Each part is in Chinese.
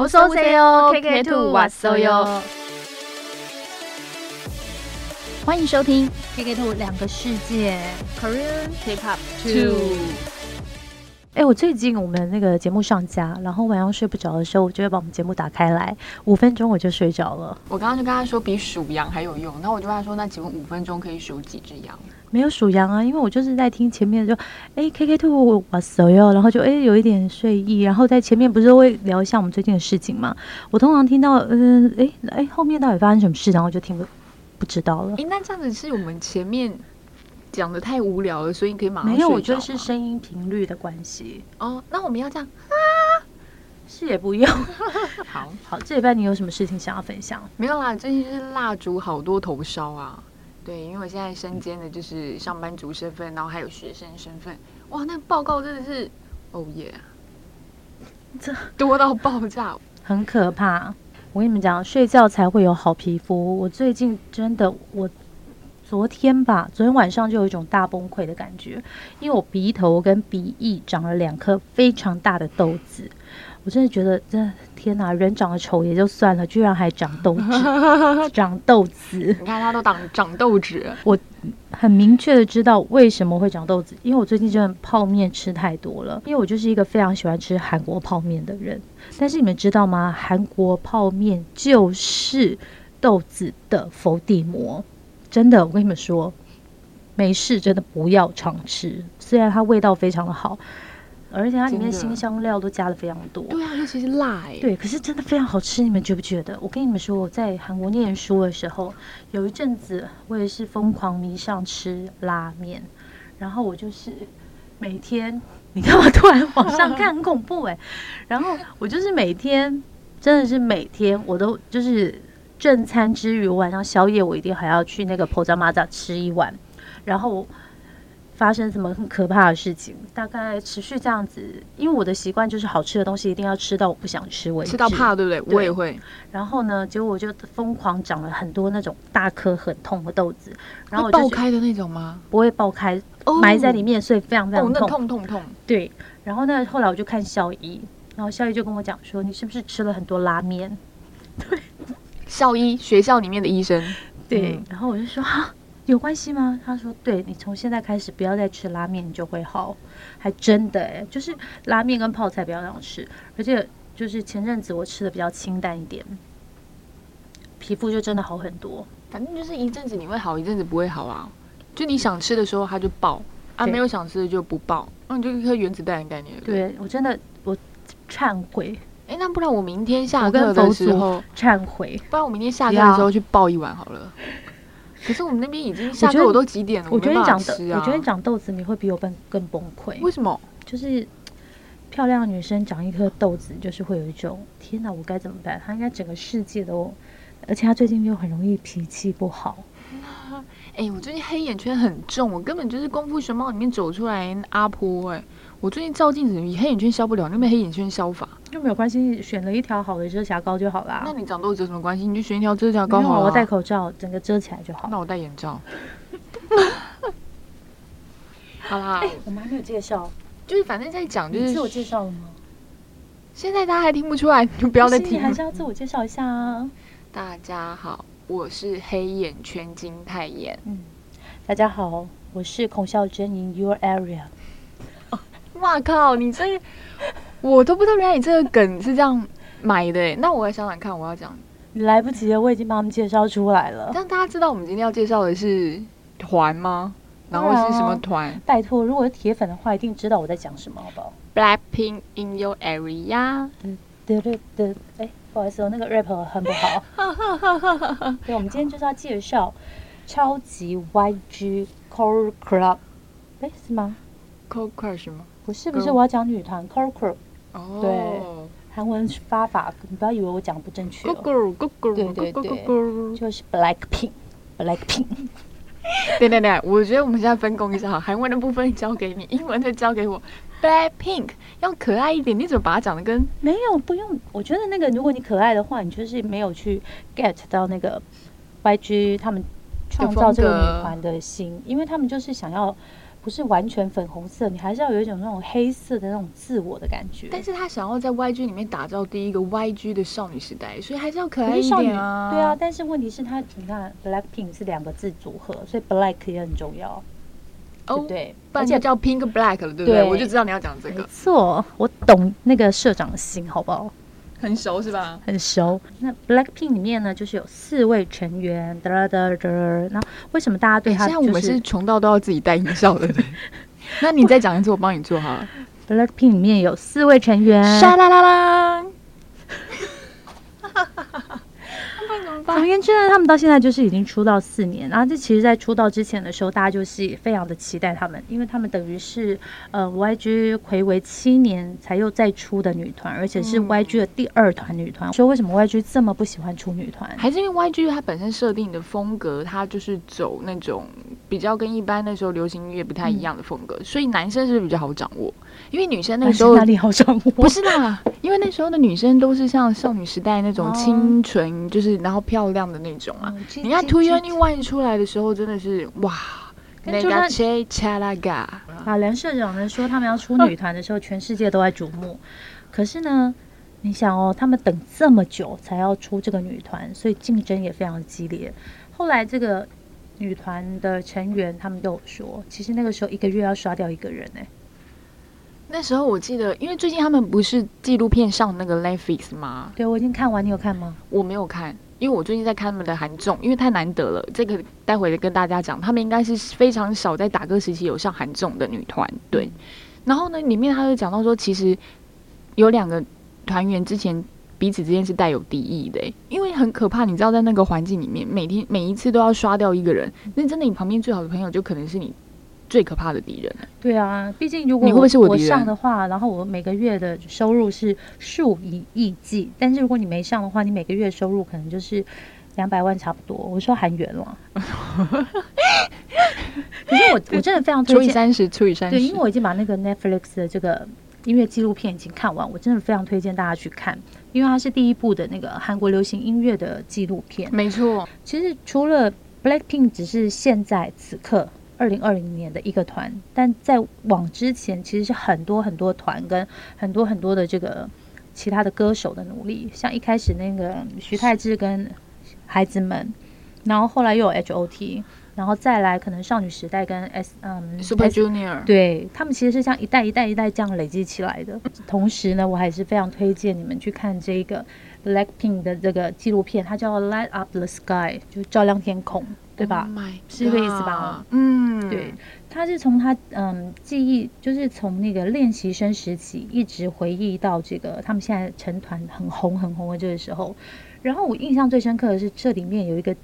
我说谁哟？K K Two 哇塞哟！欢迎收听 K K Two 两个世界 Korean K-pop Two。哎、我最近我们那个节目上架，然后晚上睡不着的时候，我就会把我们节目打开来，五分钟我就睡着了。我刚刚就跟他说比数羊还有用，然后我就跟他说，那请问五分钟可以数几只羊？没有数羊啊，因为我就是在听前面就哎 KK Two 哇塞哟，然后就哎有一点睡意，然后在前面不是会聊一下我们最近的事情嘛？我通常听到嗯哎哎后面到底发生什么事，然后就听不不知道了。哎，那这样子是我们前面讲的太无聊了，所以你可以马上没有，我觉得是声音频率的关系。哦，那我们要这样啊是也不用。好好，这礼拜你有什么事情想要分享？没有啦，最近就是蜡烛好多头烧啊。对，因为我现在身兼的就是上班族身份，然后还有学生身份。哇，那报告真的是，哦耶，这多到爆炸。很可怕。我跟你们讲，睡觉才会有好皮肤。我最近真的，我昨天吧，昨天晚上就有一种大崩溃的感觉，因为我鼻头跟鼻翼长了两颗非常大的痘子。我真的觉得，这天哪，人长得丑也就算了，居然还长痘 子，长痘子。你看他都长长痘子，我很明确的知道为什么会长痘子，因为我最近真的泡面吃太多了。因为我就是一个非常喜欢吃韩国泡面的人，但是你们知道吗？韩国泡面就是豆子的伏地魔，真的，我跟你们说，没事真的不要常吃，虽然它味道非常的好。而且它里面新香料都加的非常多，对啊，尤其是辣哎。对，可是真的非常好吃，你们觉不觉得？我跟你们说，我在韩国念书的时候，有一阵子我也是疯狂迷上吃拉面，然后我就是每天，你干嘛突然 往上看？很恐怖哎！然后我就是每天，真的是每天，我都就是正餐之余，晚上宵夜我一定还要去那个婆家妈家吃一碗，然后。发生什么很可怕的事情？大概持续这样子，因为我的习惯就是好吃的东西一定要吃到我不想吃为止，吃到怕，对不对？我也会。然后呢，结果我就疯狂长了很多那种大颗很痛的豆子，然后爆开的那种吗？不会爆开，埋在里面，所以非常非常痛，痛痛痛。对。然后呢，后来我就看校医，然后校医就跟我讲说：“你是不是吃了很多拉面？”对，校医学校里面的医生。对。然后我就说：“哈。”有关系吗？他说：“对你从现在开始不要再吃拉面，你就会好。”还真的哎，就是拉面跟泡菜不要让我吃，而且就是前阵子我吃的比较清淡一点，皮肤就真的好很多。反正就是一阵子你会好，一阵子不会好啊。就你想吃的时候它就爆啊，没有想吃的就不爆，那你就一颗原子弹的概念。对我真的我忏悔。哎，那不然我明天下课的时候忏悔，不然我明天下课的时候去爆一碗好了。可是我们那边已经下课，我都几点了？我觉得你长豆，我觉得你长豆子，你会比我更更崩溃。为什么？就是漂亮的女生长一颗豆子，就是会有一种天哪，我该怎么办？她应该整个世界都，而且她最近又很容易脾气不好。哎，我最近黑眼圈很重，我根本就是功夫熊猫里面走出来阿婆哎。我最近照镜子，黑眼圈消不了，你有没有黑眼圈消法？就没有关系，选了一条好的遮瑕膏就好啦。那你长痘子有什么关系？你就选一条遮瑕膏好了。我戴口罩，整个遮起来就好。那我戴眼罩。好啦，我们还没有介绍，就是反正在讲，就是自我介绍了吗？现在大家还听不出来，就不要再听。你还是要自我介绍一下啊！大家好，我是黑眼圈金泰妍。嗯，大家好，我是孔孝真 in your area。哇靠！你这我都不知道，原来你这个梗是这样买的。那我来想想看，我要讲，来不及了，我已经把他们介绍出来了。让大家知道我们今天要介绍的是团吗？然后是什么团？拜托，如果是铁粉的话，一定知道我在讲什么，好不好？Blackpink in your area。对对对，哎，不好意思，我那个 rap 很不好。对，我们今天就是要介绍超级 YG Core Club。哎，是吗？Core Club 是吗？不是不是，我要讲女团 c o c o 哦，对，韩文发法，你不要以为我讲不正确。对对对，就是 Blackpink，Blackpink。对对对，我觉得我们现在分工一下哈，韩文的部分交给你，英文的交给我。Blackpink 要可爱一点，你怎么把它讲的跟没有不用？我觉得那个如果你可爱的话，你就是没有去 get 到那个 YG 他们创造这个女团的心，因为他们就是想要。不是完全粉红色，你还是要有一种那种黑色的那种自我的感觉。但是他想要在 YG 里面打造第一个 YG 的少女时代，所以还是要可爱一点啊。对啊，，但是问题是他，你看 Blackpink 是两个字组合，所以 Black 也很重要，对哦不，对？而且叫 Pink Black 了，对不对？对我就知道你要讲这个没个，错，我懂那个社长的心，好不好？很熟是吧？很熟。那 Blackpink 里面呢，就是有四位成员，哒哒哒哒。那为什么大家对他就现在我们是穷到都要自己带音效的，那你再讲一次，我帮你做好了。Blackpink 里面有四位成员？沙啦啦啦！总而？言之呢，他们到现在就是已经出道四年，然后这其实，在出道之前的时候，大家就是非常的期待他们，因为他们等于是呃 YG 暌违七年才又再出的女团，而且是嗯 YG 的第二团女团。说为什么 YG 这么不喜欢出女团？还是因为 YG 它本身设定的风格，它就是走那种比较跟一般那时候流行音乐不太一样的风格，所以男生是比较好掌握？因为女生那个时候哪里好掌握？不是啦，因为那时候的女生都是像少女时代那种哦清纯，就是然后漂亮的那种啊。嗯你看 Two Year One 出来的时候，真的是哇，那就算切恰拉嘎，啊，梁社长呢说他们要出女团的时候，全世界都在瞩目。可是呢，你想哦，他们等这么久才要出这个女团，所以竞争也非常激烈。后来这个女团的成员他们都有说，其实那个时候一个月要刷掉一个人哎、那时候我记得，因为最近他们不是纪录片上那个 Netflix 吗？对我已经看完，你有看吗？我没有看，因为我最近在看他们的韩综，因为太难得了。这个待会跟大家讲，他们应该是非常少在打歌时期有上韩综的女团。对，然后呢，里面他就讲到说，其实有两个团员之前彼此之间是带有敌意的欸，因为很可怕。你知道，在那个环境里面，每天每一次都要刷掉一个人，那真的你旁边最好的朋友就可能是你最可怕的敌人。对啊，毕竟如果你会不会是我我上的话，然后我每个月的收入是数以亿计，但是如果你没上的话，你每个月收入可能就是两百万差不多。我说韩元了，可是我我真的非常推荐，除以三十，除以三十对，因为。我已经把那个 Netflix 的这个音乐纪录片已经看完，我真的非常推荐大家去看，因为它是第一部的那个韩国流行音乐的纪录片。没错，其实除了 Blackpink 只是现在此刻二零二零年的一个团，但在往之前其实是很多很多团跟很多很多的这个其他的歌手的努力，像一开始那个徐太志跟孩子们，然后后来又有 H.O.T，然后再来可能少女时代跟 S 嗯 Super Junior，对他们其实是像一代一代一代这样累积起来的。同时呢，我还是非常推荐你们去看这个 Blackpink 的这个纪录片，它叫《Light Up the Sky》，就照亮天空，对吧 Oh 是这个意思吧嗯，对，他是从他嗯记忆，就是从那个练习生时期一直回忆到这个他们现在成团很红很红的这个时候。然后我印象最深刻的是这里面有一个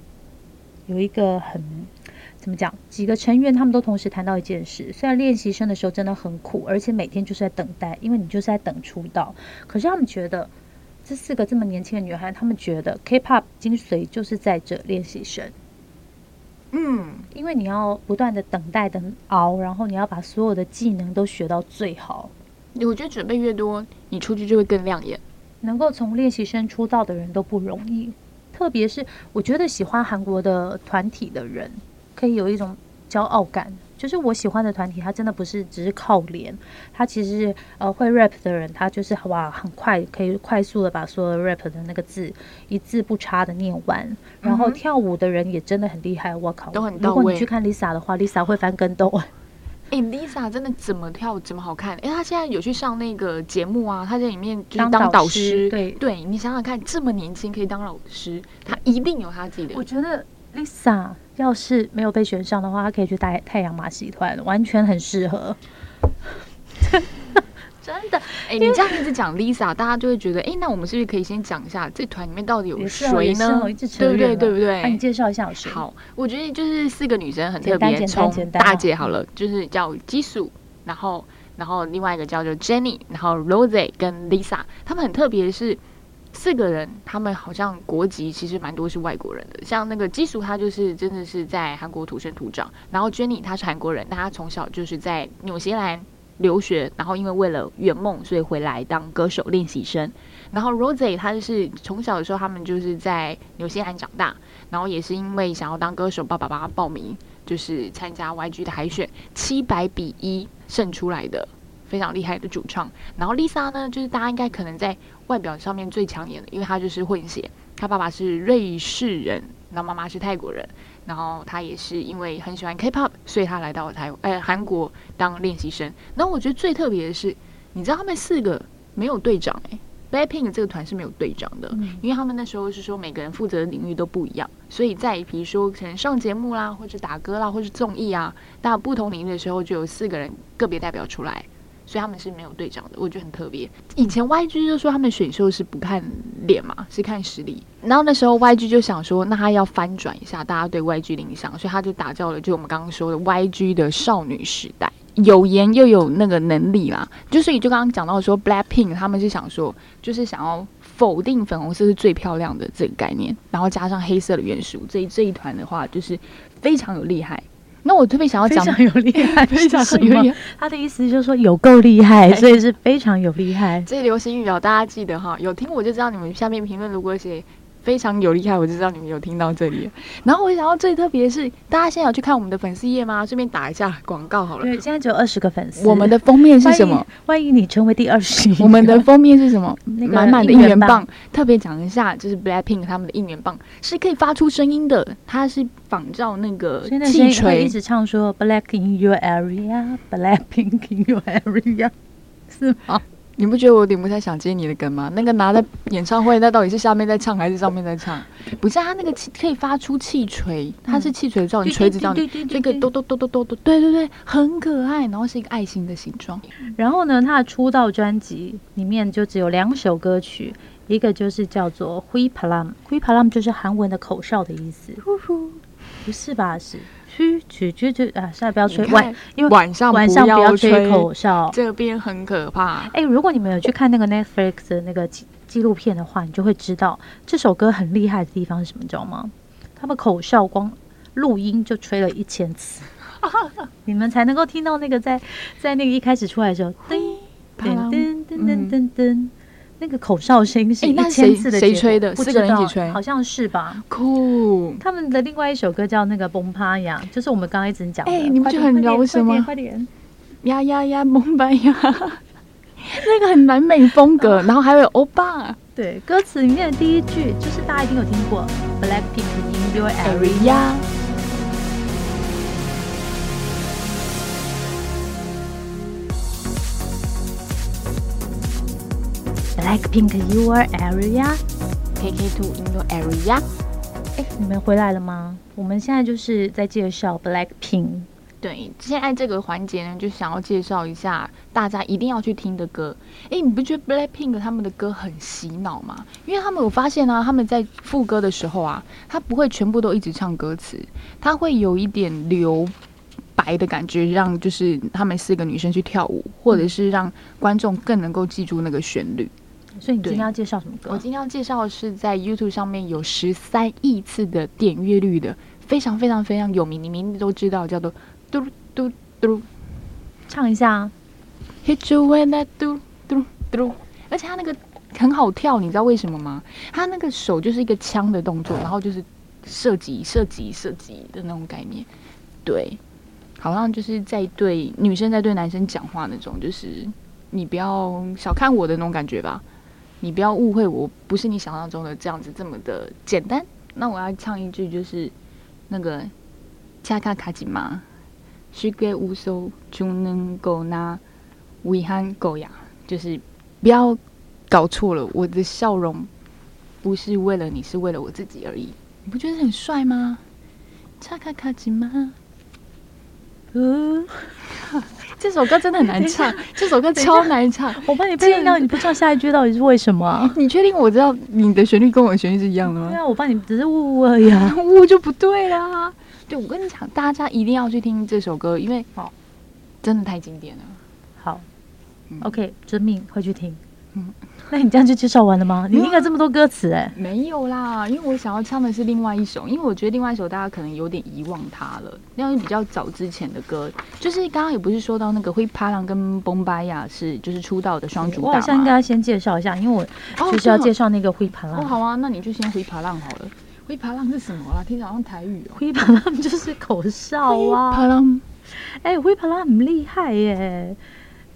有一个很怎么讲，几个成员他们都同时谈到一件事，虽然练习生的时候真的很苦，而且每天就是在等待，因为你就是在等出道，可是他们觉得。这四个这么年轻的女孩，他们觉得 K-pop 精髓就是在这练习生，嗯，因为你要不断的等待、等熬，然后你要把所有的技能都学到最好。我觉得准备越多，你出去就会更亮眼。能够从练习生出道的人都不容易，特别是我觉得喜欢韩国的团体的人，可以有一种骄傲感。就是我喜欢的团体，他真的不是只是靠脸，他其实是呃会 rap 的人，他就是哇很快可以快速的把所有的 rap 的那个字一字不差的念完。然后跳舞的人也真的很厉害，我靠！都很到如果你去看 Lisa 的话，Lisa 会翻跟斗。哎、l i s a 真的怎么跳怎么好看。哎、她现在有去上那个节目啊，她在里面就是当导师对。对你想想看，这么年轻可以当老师，她一定有她自己的我觉得 Lisa 要是没有被选上的话，她可以去带太阳马戏团，完全很适合。真的哎、你这样一直讲 Lisa，大家就会觉得，哎、那我们是不是可以先讲一下这团里面到底有谁呢对不对？对不对？那你介绍一下有谁？好，我觉得就是四个女生很特别，从大姐好了，就是叫基素，然后然后另外一个叫做 Jenny，然后 Rose 跟 Lisa，她们很特别是。四个人，他们好像国籍其实蛮多是外国人的，像那个基叔，他就是真的是在韩国土生土长。然后 Jenny 她是韩国人，但她从小就是在纽西兰留学，然后因为为了圆梦，所以回来当歌手练习生。然后 Rose 她是从小的时候，他们就是在纽西兰长大，然后也是因为想要当歌手，爸爸帮他报名，就是参加 YG 的海选，七百比一胜出来的，非常厉害的主唱。然后 Lisa 呢，就是大家应该可能在外表上面最抢眼的，因为他就是混血，他爸爸是瑞士人，然后妈妈是泰国人。然后他也是因为很喜欢 K-pop，所以他来到台呃韩国当练习生。然后我觉得最特别的是，你知道他们四个没有队长哎、Blackpink 这个团是没有队长的，因为他们那时候是说每个人负责的领域都不一样，所以在比如说可能上节目啦，或者打歌啦，或者综艺啊，那不同领域的时候，就有四个人个别代表出来。所以他们是没有队长的，我觉得很特别。以前 YG 就说他们选秀是不看脸嘛，是看实力。然后那时候 YG 就想说，那他要翻转一下大家对 YG 的印象，所以他就打造了就我们刚刚说的 YG 的少女时代，有颜又有那个能力啦。就所以就刚刚讲到说 Blackpink 他们是想说，就是想要否定粉红色是最漂亮的这个概念，然后加上黑色的元素，这一这一团的话就是非常有厉害。那我特别想要讲 非常有厉害，非常有厉害。他的意思就是说有够厉害，所以是非常有厉害。这流行语哦，大家记得哈，有听我就知道你们下面评论如果写非常有厉害，我就知道你们有听到这里。然后我想要最特别的是，大家现在有去看我们的粉丝页吗？顺便打一下广告好了。对，现在只有二十个粉丝。我们的封面是什么？欢迎你成为第二十。我们的封面是什么？那个满满的应援棒。特别讲一下，就是 Blackpink 他们的应援棒是可以发出声音的，它是仿照那个气锤。一直唱说 “Black in your area, Blackpink in your area”，是吗？你不觉得我有点不太想接你的梗吗？那个拿在演唱会，那到底是下面在唱还是上面在唱？不是，它那个气可以发出气锤，它是气锤状你锤子叫你，对对对对对这个咚咚咚咚咚咚，对对对，很可爱，然后是一个爱心的形状。然后呢，他的出道专辑里面就只有两首歌曲，一个就是叫做《Hui Palam》，Hui Palam 就是韩文的口哨的意思，不是吧？是嘘嘘嘘嘘啊！现在不要吹晚，因为晚上晚上不要要吹口哨。这边很可怕。哎，如果你们有去看那个 Netflix 的那个纪纪录片的话，你就会知道这首歌很厉害的地方是什么，你知道吗？他们口哨光录音就吹了一千次，你们才能够听到那个在在那个一开始出来的时候，噔噔噔噔噔噔噔，那个口哨声是一千次的谁谁吹的？四不知道个人一起吹。好像是吧？酷，他们的另外一首歌叫那个《崩趴呀》，就是我们刚刚一直讲的。哎你不觉得很饶舌吗？快点，呀呀呀，蒙白呀，那个很南美风格，然后还有欧巴。对，歌词里面的第一句就是大家一定有听过，Blackpink in your area。Blackpink your area。KK Two in your area。哎，你们回来了吗？我们现在就是在介绍 Blackpink。对，现在这个环节呢，就想要介绍一下大家一定要去听的歌。诶，你不觉得 Blackpink 他们的歌很洗脑吗？因为他们有发现啊，他们在副歌的时候啊，他不会全部都一直唱歌词，他会有一点留白的感觉，让就是他们四个女生去跳舞，或者是让观众更能够记住那个旋律。所以你今天要介绍什么歌？我今天要介绍的是在 YouTube 上面有十三亿次的点阅率的，非常非常非常有名，你们一定都知道，叫做嘟嘟嘟唱一下啊。Hit you when I do do do，而且他那个很好跳，你知道为什么吗？他那个手就是一个枪的动作，然后就是射击、射击、射击的那种概念。对，好像就是在对女生在对男生讲话那种，就是你不要小看我的那种感觉吧，你不要误会，我不是你想象中的这样子这么的简单。那我要唱一句，就是那个恰卡卡吉玛，是给乌苏就能够拿维汉狗牙，就是不要搞错了，我的笑容不是为了你，是为了我自己而已。你不觉得很帅吗？恰卡卡吉玛，嗯。这首歌真的很难唱，这首歌超难唱。我帮你配音到你不唱下一句到底是为什么啊？你确定我知道你的旋律跟我的旋律是一样的吗？对啊，我帮你只是呜呜而已啊。呜就不对啦。对，我跟你讲，大家一定要去听这首歌，因为哦真的太经典了。好嗯，OK，遵命会去听。嗯 那你这样就介绍完了吗？你念了这么多歌词，哎，没有啦，因为我想要唱的是另外一首，因为我觉得另外一首大家可能有点遗忘它了，那是比较早之前的歌，就是刚刚也不是说到那个灰趴浪跟崩巴亚是就是出道的双主打我好像应嘛。该要先介绍一下，因为我哦就是要介绍那个灰盘哦，浪。好啊，那你就先灰爬浪好了。灰爬浪是什么啦？听起来好像台语哦。灰爬浪就是口哨啊。爬浪，哎，灰爬浪很厉害耶，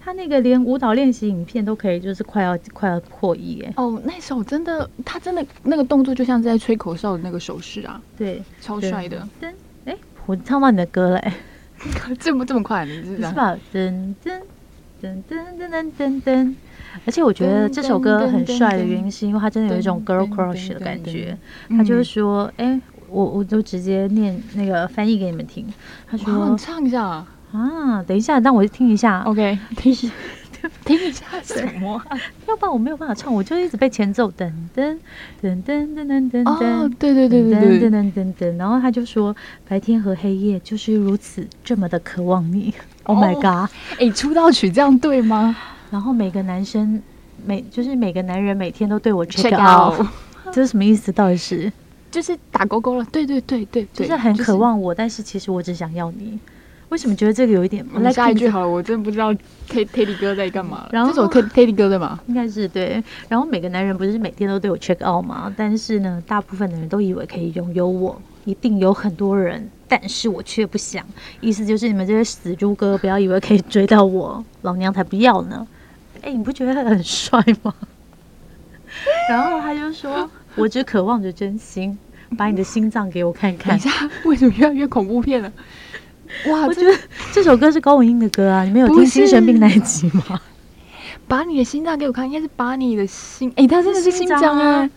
他那个连舞蹈练习影片都可以，就是快要快要破亿哎。哦，那首真的，他真的那个动作就像是在吹口哨的那个手势啊，对，超帅的。噔，哎，我唱到你的歌了，哎，这么这么快，你是吧？噔噔噔噔噔噔噔噔。而且我觉得这首歌很帅的原因，是因为它真的有一种 girl crush 的感觉。他就是说，哎，我我就直接念那个翻译给你们听。他说：“唱一下啊，等一下，让我听一下。OK，听一下，听一下什么？要不然我没有办法唱，我就一直被前奏噔噔噔噔噔噔噔噔，对对对对噔噔噔噔。然后他就说：“白天和黑夜就是如此这么的渴望你。”Oh my god！哎，出道曲这样对吗？然后每个男生每就是每个男人每天都对我 check out，这是什么意思？到底是？就是打勾勾了，对对对对,对，就是很渴望我、但是其实我只想要你。为什么觉得这个有一点？我们下一句好了，我真的不知道 T Teddy 哥在干嘛。然后这首 T Teddy 哥的嘛，应该是对。然后每个男人不是每天都对我 check out 吗？但是呢，大部分的人都以为可以拥有我，一定有很多人，但是我却不想。意思就是你们这些死猪哥，不要以为可以追到我，老娘才不要呢。哎，你不觉得他很帅吗？然后他就说：“我只渴望着真心，把你的心脏给我看看。”等一下，为什么越来越恐怖片了？哇，我觉得这首歌是高文英的歌啊！你们有听精神病那一集吗？把你的心脏给我看，应该是把你的心……哎，他真的是心脏啊！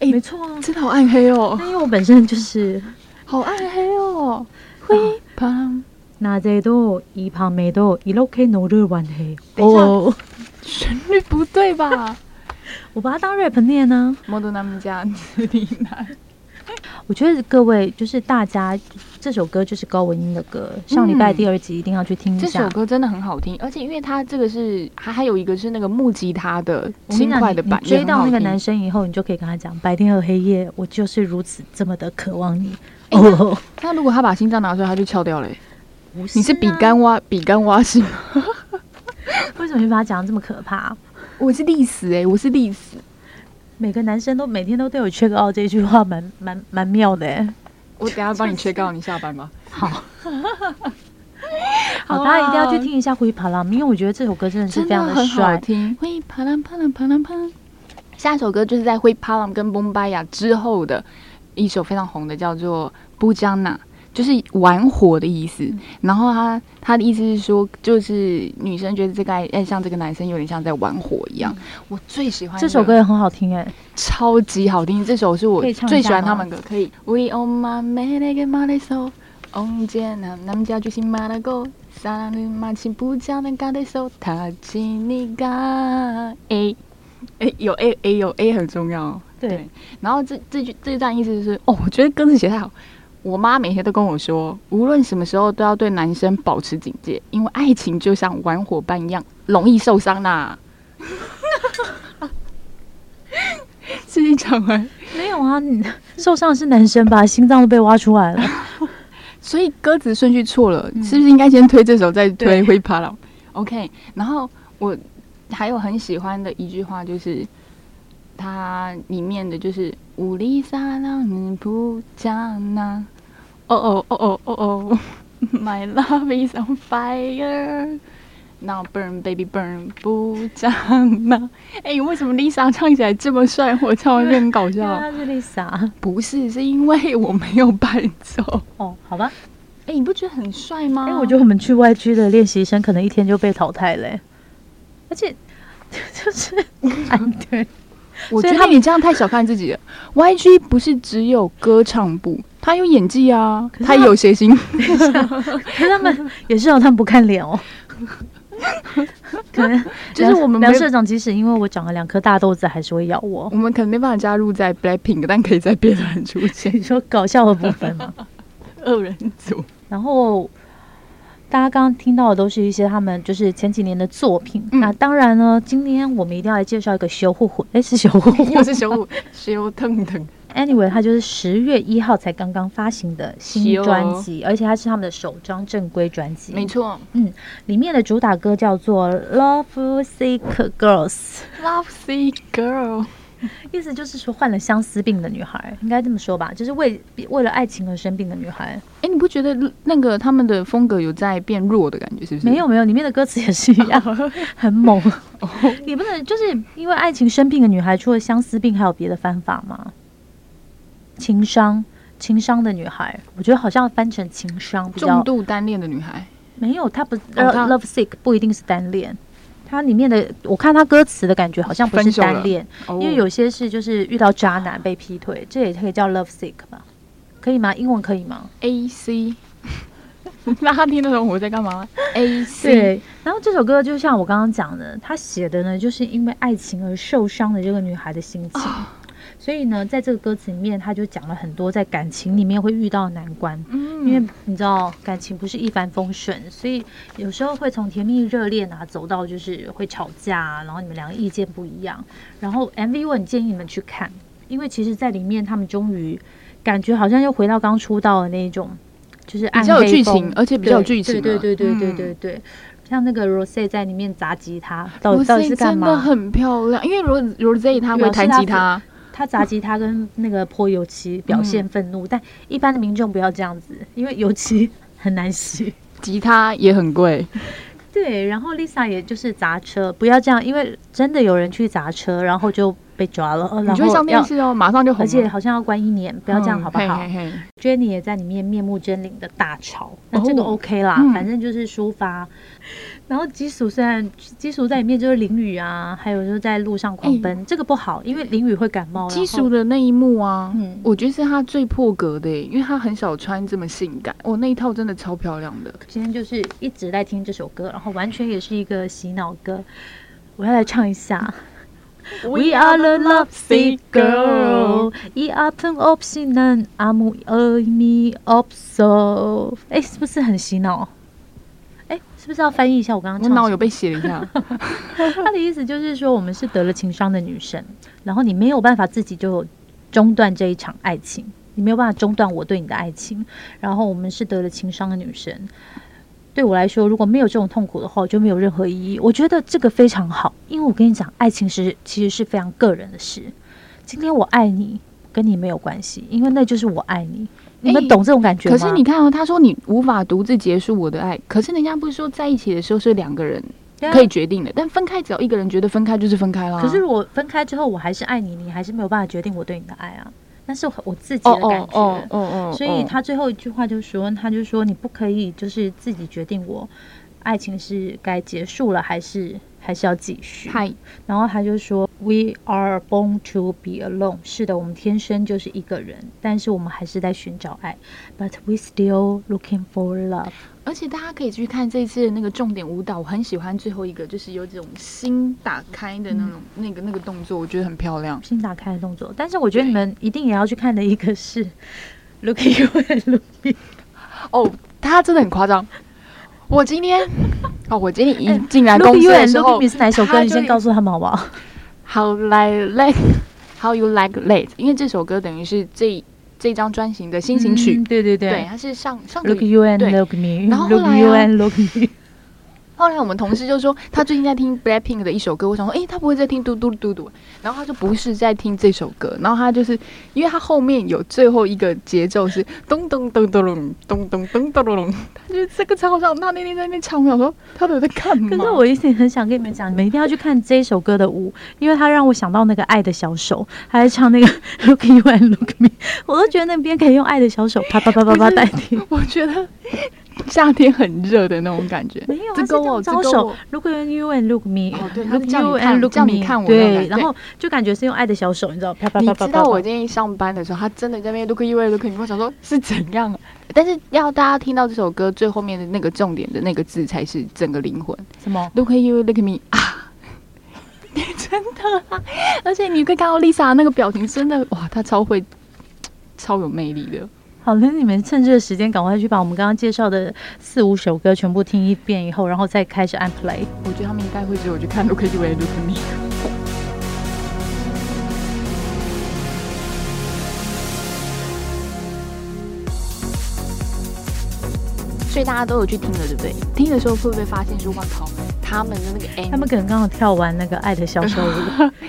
哎，没错啊，真的好暗黑哦。因为我本身就是好暗黑哦。会胖，那这都一旁没都一路可以努力完黑。等一下。旋律不对吧？我把它当 rap 念呢。摩多他们家 我觉得各位就是大家，这首歌就是高文英的歌。上礼拜第二集一定要去听一下。这首歌真的很好听，而且因为它这个是还还有一个是那个木吉他的轻快的版。追到那个男生以后，你就可以跟他讲：白天和黑夜，我就是如此这么的渴望你。哦，那如果他把心脏拿出来，他就翘掉了。你是比干挖比干挖心？为什么你把它讲的这么可怕？我是历史哎，我是历史。每个男生都每天都对我缺个这句话蛮蛮蛮妙的哎。我等下帮你切告，你下班吧。好，好，大家一定要去听一下《灰爬浪》，因为我觉得这首歌真的是非常的帅。听《灰爬浪》，爬浪，爬浪，啪。下一首歌就是在《灰爬浪》跟《崩巴雅》之后的一首非常红的，叫做《布江娜》。就是玩火的意思，然后他他的意思是说，就是女生觉得这个爱爱上这个男生有点像在玩火一样。我最喜欢这首歌也很好听哎，超级好听。这首是我最喜欢他们的，可以。We all my man a g my soul，红箭男男家巨星马拉狗，三日马起不讲的嘎的手，他请你嘎 A A 有 A A 有 A 很重要。对，然后这这句这一段意思就是，哦，我觉得歌词写太好。我妈每天都跟我说，无论什么时候都要对男生保持警戒，因为爱情就像玩火伴一样，容易受伤呐。自己讲完没有啊？你受伤是男生吧？心脏都被挖出来了。所以歌词顺序错了，是不是应该先推这首，再推《灰爬了 OK，然后我还有很喜欢的一句话，就是它里面的就是。乌里萨拉尼布加纳，哦哦哦哦哦哦，My love is on fire，Now burn baby burn 布加纳。哎，为什么 Lisa 唱起来这么帅？我唱完变很搞笑。他是 Lisa，不是，是因为我没有伴奏。哦，好吧。哎，你不觉得很帅吗？哎，我觉得我们去外区的练习生可能一天就被淘汰嘞。而且 就是，对。我觉得你这样太小看自己了。YG 不是只有歌唱部，他有演技啊，他有谐星。可是他们也是哦，他们不看脸哦。可能就是我们梁社长，即使因为我长了两颗大豆子，还是会咬我。我们可能没办法加入在 Blackpink，但可以在别人出现。你说搞笑的部分吗？二人组，然后。大家刚刚听到的都是一些他们就是前几年的作品。那当然呢，今天我们一定要来介绍一个修护护，哎，是修护，又是修护，修腾腾。Anyway，它就是十月一号才刚刚发行的新专辑，而且它是他们的首张正规专辑。没错，嗯，里面的主打歌叫做《Love Sick Girls》。Love Sick Girl，意思就是说患了相思病的女孩，应该这么说吧，就是为为了爱情而生病的女孩。哎，你不觉得那个他们的风格有在变弱的感觉？是不是？没有没有，里面的歌词也是一样，很猛。也不能就是因为爱情生病的女孩，除了相思病，还有别的方法吗？情商，情商的女孩，我觉得好像翻成情商比较重度单恋的女孩。没有，她不 love sick 不一定是单恋。它里面的我看它歌词的感觉好像不是单恋，因为有些是就是遇到渣男被劈腿，这也可以叫 love sick 吧？可以吗？英文可以吗？A C，那他听得懂我在干嘛？A C。对，然后这首歌就像我刚刚讲的，他写的呢，就是因为爱情而受伤的这个女孩的心情。所以呢，在这个歌词里面，他就讲了很多在感情里面会遇到难关。嗯，因为你知道感情不是一帆风顺，所以有时候会从甜蜜热恋啊，走到就是会吵架，然后你们两个意见不一样。然后 MV 我很建议你们去看，因为其实在里面他们终于感觉好像又回到刚出道的那种，就是比较有剧情，而且比较有剧情。对对对对对对对，像那个 Rose 在里面砸吉他，到底到底是干嘛？真的很漂亮，因为 Rose 他会弹吉他。他砸吉他跟那个泼油漆表现愤怒，但一般的民众不要这样子，因为油漆很难洗，吉他也很贵。对，然后 Lisa 也就是砸车，不要这样，因为真的有人去砸车，然后就被抓了。你就会上电视哦，马上就红，而且好像要关一年，不要这样好不好？Jenny 也在里面面目狰狞的大吵，那这个 OK 啦，反正就是抒发。然后基础虽然基础在里面就是淋雨啊，还有就是在路上狂奔，这个不好，因为淋雨会感冒。基础的那一幕啊，嗯，我觉得是他最破格的，因为他很少穿这么性感，哦，那一套真的超漂亮的。今天就是一直在听这首歌，然后完全也是一个洗脑歌，我要来唱一下。We are the love sick girl, i apen opsinan amu emi opso。哎，是不是很洗脑？是不是要翻译一下？我刚刚我脑有被写了一下。他的意思就是说，我们是得了情伤的女生，然后你没有办法自己就中断这一场爱情，你没有办法中断我对你的爱情。然后我们是得了情伤的女生，对我来说，如果没有这种痛苦的话，我就没有任何意义。我觉得这个非常好，因为我跟你讲，爱情是其实是非常个人的事。今天我爱你，跟你没有关系，因为那就是我爱你。你们懂这种感觉吗？可是你看哦，他说你无法独自结束我的爱，可是人家不是说在一起的时候是两个人可以决定的，但分开只要一个人觉得分开就是分开了。可是我分开之后，我还是爱你，你还是没有办法决定我对你的爱啊，那是我自己的感觉。哦哦哦。所以他最后一句话就说，他就说你不可以就是自己决定我爱情是该结束了还是。还是要继续。嗨，然后他就说：“We are born to be alone。”是的，我们天生就是一个人，但是我们还是在寻找爱。But we still looking for love。而且大家可以去看这次的那个重点舞蹈，我很喜欢最后一个，就是有这种心打开的那种那个那个动作，我觉得很漂亮。心打开的动作，但是我觉得你们一定也要去看的一个是 “Look you and look me”。哦，他真的很夸张。我今天哦，我今天一进来公司的时候，是哪首歌？你先告诉他们好不好？How like late, How you like late？因为这首歌等于是这这张专辑的新行曲，对对对，对，它是上上个月对，然后后来。后来我们同事就说，他最近在听 Blackpink 的一首歌。我想说，哎，他不会在听嘟嘟嘟嘟？然后他就不是在听这首歌。然后他就是，因为他后面有最后一个节奏是咚咚咚咚咚咚咚咚咚咚，他就这个超像。他那天在那边唱，我想说他都在干嘛？可是我一直很想跟你们讲，你们一定要去看这首歌的舞，因为他让我想到那个爱的小手，他在唱那个 Look you and look me，我都觉得那边可以用爱的小手啪啪啪啪啪代替。我觉得。夏天很热的那种感觉，没有我招手。Look at you and look me，哦对，Look you and look me，对，然后就感觉是用爱的小手，你知道？啪啪啪啪。你知道我今天上班的时候，他真的在那边 Look you and look me，我想说是怎样？但是要大家听到这首歌最后面的那个重点的那个字，才是整个灵魂。什么？Look at you look me 啊！真的啊，而且你可以看到 Lisa 那个表情，真的哇，她超会，超有魅力的。好了，你们趁这个时间赶快去把我们刚刚介绍的四五首歌全部听一遍以后，然后再开始按 play。我觉得他们应该会只有去看了 ktv 的 look Me。所所以大家都有去听了，对不对？听的时候会不会发现说，哇靠，他们的那个 M，他们可能刚好跳完那个《爱的小手舞》，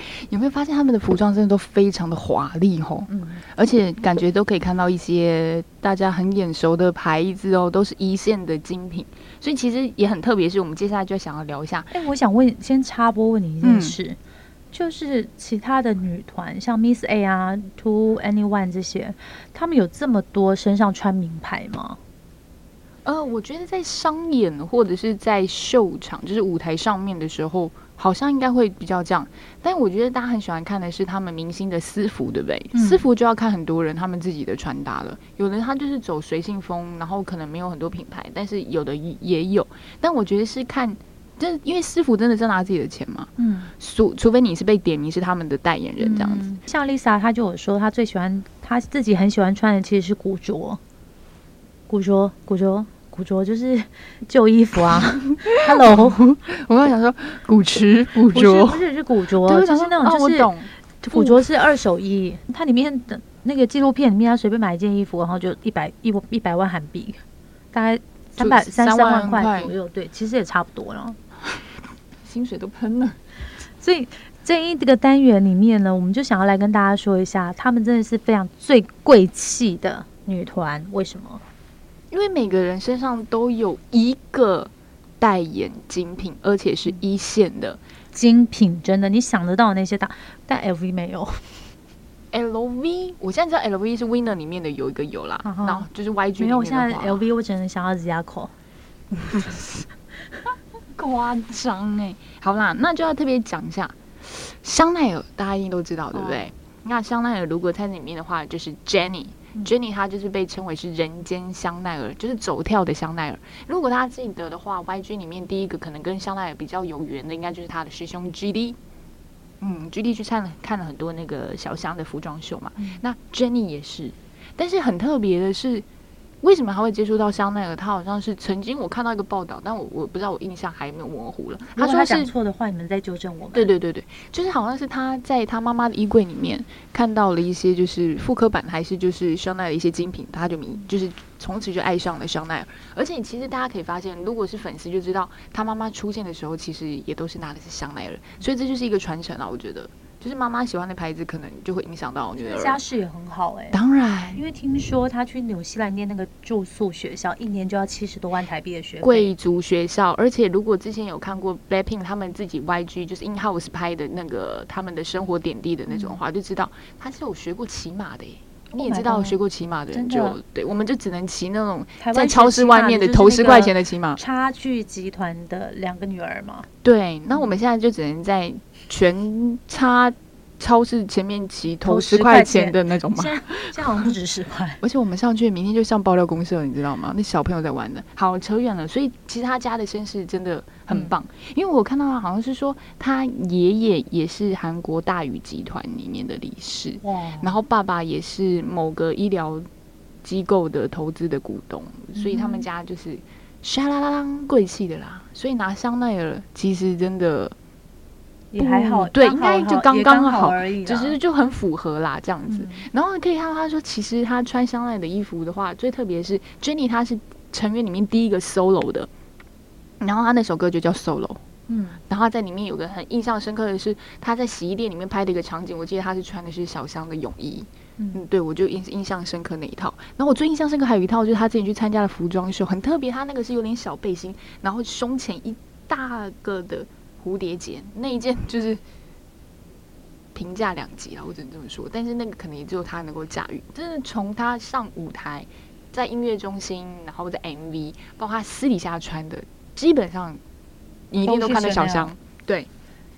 有没有发现他们的服装真的都非常的华丽吼？嗯，而且感觉都可以看到一些大家很眼熟的牌子哦，都是一线的精品，所以其实也很特别。是我们接下来就想要聊一下，哎，我想问，先插播问你一件事。就是其他的女团，像 Miss A 啊、To Anyone 这些，他们有这么多身上穿名牌吗？呃，我觉得在商演或者是在秀场，就是舞台上面的时候，好像应该会比较这样。但我觉得大家很喜欢看的是他们明星的私服，对不对？私服就要看很多人他们自己的穿搭了。有的他就是走随性风，然后可能没有很多品牌，但是有的也有。但我觉得是看。就因为师傅真的在拿自己的钱嘛，嗯，除除非你是被点名是他们的代言人这样子。像 Lisa，她就有说她最喜欢，她自己很喜欢穿的其实是古着，古着，古着，古着就是旧衣服啊。Hello，我刚想说古驰古着，不是是古着，就是那种就是古着是二手衣，它里面的那个纪录片里面，他随便买一件衣服，然后就一百一一百万韩币，大概三百三三万块左右，对，其实也差不多了。薪水都喷了，所以这一个单元里面呢，我们就想要来跟大家说一下，他们真的是非常最贵气的女团。为什么？因为每个人身上都有一个代言精品，而且是一线的精品。真的，你想得到那些大，但 LV 没有。LV，我现在知道 LV 是 Winner 里面的有一个有啦，然后就是 YG 没有。我现在 LV 我只能想到 Zico。夸张哎，好啦，那就要特别讲一下香奈儿，大家一定都知道，对不对？那香奈儿如果在里面的话，就是 Jenny，Jenny 她就是被称为是人间香奈儿，就是走跳的香奈儿。如果大家记得的话，YG 里面第一个可能跟香奈儿比较有缘的，应该就是他的师兄 GD。嗯，GD 去看了看了很多那个小香的服装秀嘛，那 Jenny 也是，但是很特别的是。为什么他会接触到香奈儿？他好像是曾经我看到一个报道，但我我不知道我印象还没有模糊了。他说他讲错的话，你们再纠正我。对对对对，就是好像是他在他妈妈的衣柜里面看到了一些就是复刻版还是就是香奈儿的一些精品，他就迷就是从此就爱上了香奈儿。而且其实大家可以发现，如果是粉丝就知道他妈妈出现的时候，其实也都是拿的是香奈儿，所以这就是一个传承啊，我觉得。就是妈妈喜欢的牌子，可能就会影响到女儿。家世也很好哎，当然，因为听说他去纽西兰念那个住宿学校，一年就要七十多万台币的学费。贵族学校，而且如果之前有看过 Blackpink 他们自己 YG 就是 In House 拍的那个他们的生活点滴的那种话，就知道他是有学过骑马的耶。你也知道学过骑马的人就对，我们就只能骑那种在超市外面的投十块钱的骑马。差距集团的两个女儿嘛。对，那我们现在就只能在。全差超市前面骑投十块钱的那种吗？现在现在好像不止十块。而且我们上去明天就上爆料公社，你知道吗？那小朋友在玩的。好，扯远了。所以其实他家的身世真的很棒，因为我看到好像是说他爷爷也是韩国大宇集团里面的理事，然后爸爸也是某个医疗机构的投资的股东，所以他们家就是沙啦啦啦贵气的啦。所以拿香奈儿其实真的。也还好，对，应该就刚刚好而已，只是就很符合啦，这样子。然后可以看到，他说其实他穿香奈的衣服的话，最特别是 Jenny，她是成员里面第一个 solo 的，然后他那首歌就叫 solo，嗯，然后在里面有个很印象深刻的是，他在洗衣店里面拍的一个场景，我记得他是穿的是小香的泳衣，嗯，对我就印印象深刻那一套。然后我最印象深刻还有一套，就是他自己去参加了服装秀，很特别，他那个是有点小背心，然后胸前一大个的。蝴蝶结那一件就是评价两极啊，我只能这么说。但是那个可能也只有他能够驾驭。真的从他上舞台，在音乐中心，然后在 MV，包括他私底下穿的，基本上你一定都看到小香。对。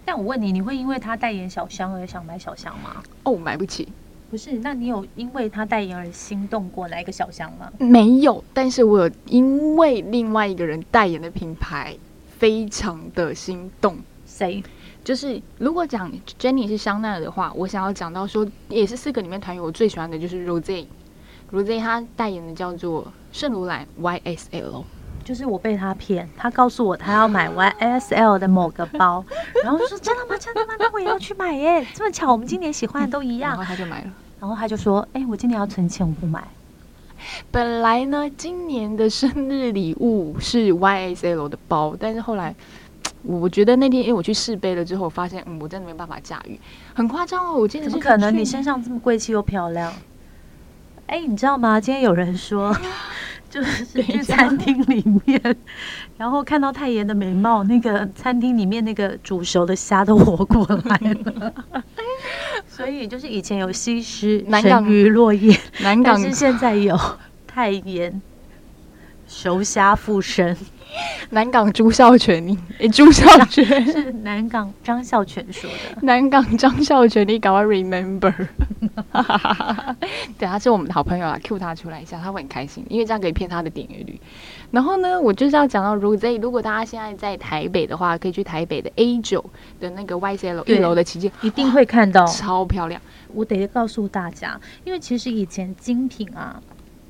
但我问你，你会因为他代言小香而想买小香吗？哦，买不起。不是，那你有因为他代言而心动过哪一个小香吗？没有，但是我有因为另外一个人代言的品牌。非常的心动，谁？就是如果讲 Jenny 是香奈儿的话，我想要讲到说，也是四个里面团员我最喜欢的就是 Rose。Rose 她代言的叫做圣罗兰 YSL，就是我被他骗，他告诉我他要买 YSL 的某个包，然后就说真的吗？真的吗？那我也要去买耶！这么巧，我们今年喜欢的都一样，然后他就买了，然后他就说，哎，我今年要存钱，我不买。本来呢，今年的生日礼物是 YSL 的包，但是后来 我觉得那天因为我去试背了之后，发现嗯，我真的没办法驾驭，很夸张哦。我记得是怎么可能？你身上这么贵气又漂亮？哎，你知道吗？今天有人说，就是去餐厅里面，然后看到太妍的美貌，那个餐厅里面那个煮熟的虾都活过来了。所以就是以前有西施沉鱼落雁，南港但是现在有太妍熟虾附身，南港朱孝全，你诶，朱孝全，是南港张孝全说的。南港张孝全，你赶快 remember。对，他是我们的好朋友啊，Q 他出来一下，他会很开心，因为这样可以骗他的点阅率。然后呢，我就是要讲到 Rose，如果大家现在在台北的话，可以去台北的 A 九的那个 YCL 一对楼的旗舰，一定会看到。超漂亮。我得告诉大家，因为其实以前精品啊，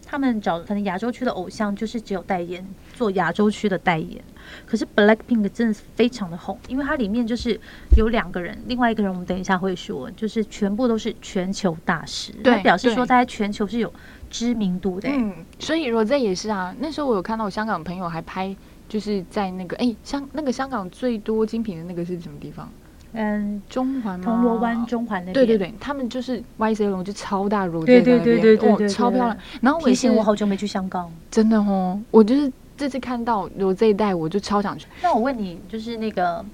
他们找可能亚洲区的偶像就是只有代言做亚洲区的代言，可是 Blackpink 真的是非常的红，因为它里面就是有两个人，另外一个人我们等一下会说，就是全部都是全球大使，对他表示说他在全球是有知名度的、嗯，所以 Rose 也是啊。那时候我有看到我香港朋友还拍，就是在那个哎香那个香港最多精品的那个是什么地方？嗯，中环吗？铜锣湾、中环那边，对对，对，他们就是 YCL 就超大 Rose 对对对对对超漂亮。然后我也是提醒我好久没去香港。真的哦，我就是这次看到有这一代，我就超想去。那我问你，就是那个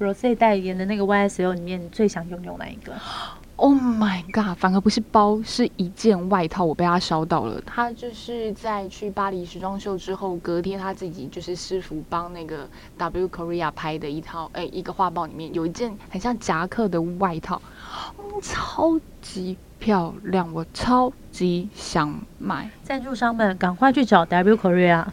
Rose 代言的那个 YSL 里面，你最想拥有哪一个？Oh my god！反而不是包，是一件外套，我被他烧到了。他就是在去巴黎时装秀之后，隔天他自己就是师傅帮那个 W Korea 拍的一套，哎、一个画报里面有一件很像夹克的外套，超级漂亮，我超级想买。赞助商们赶快去找 W Korea。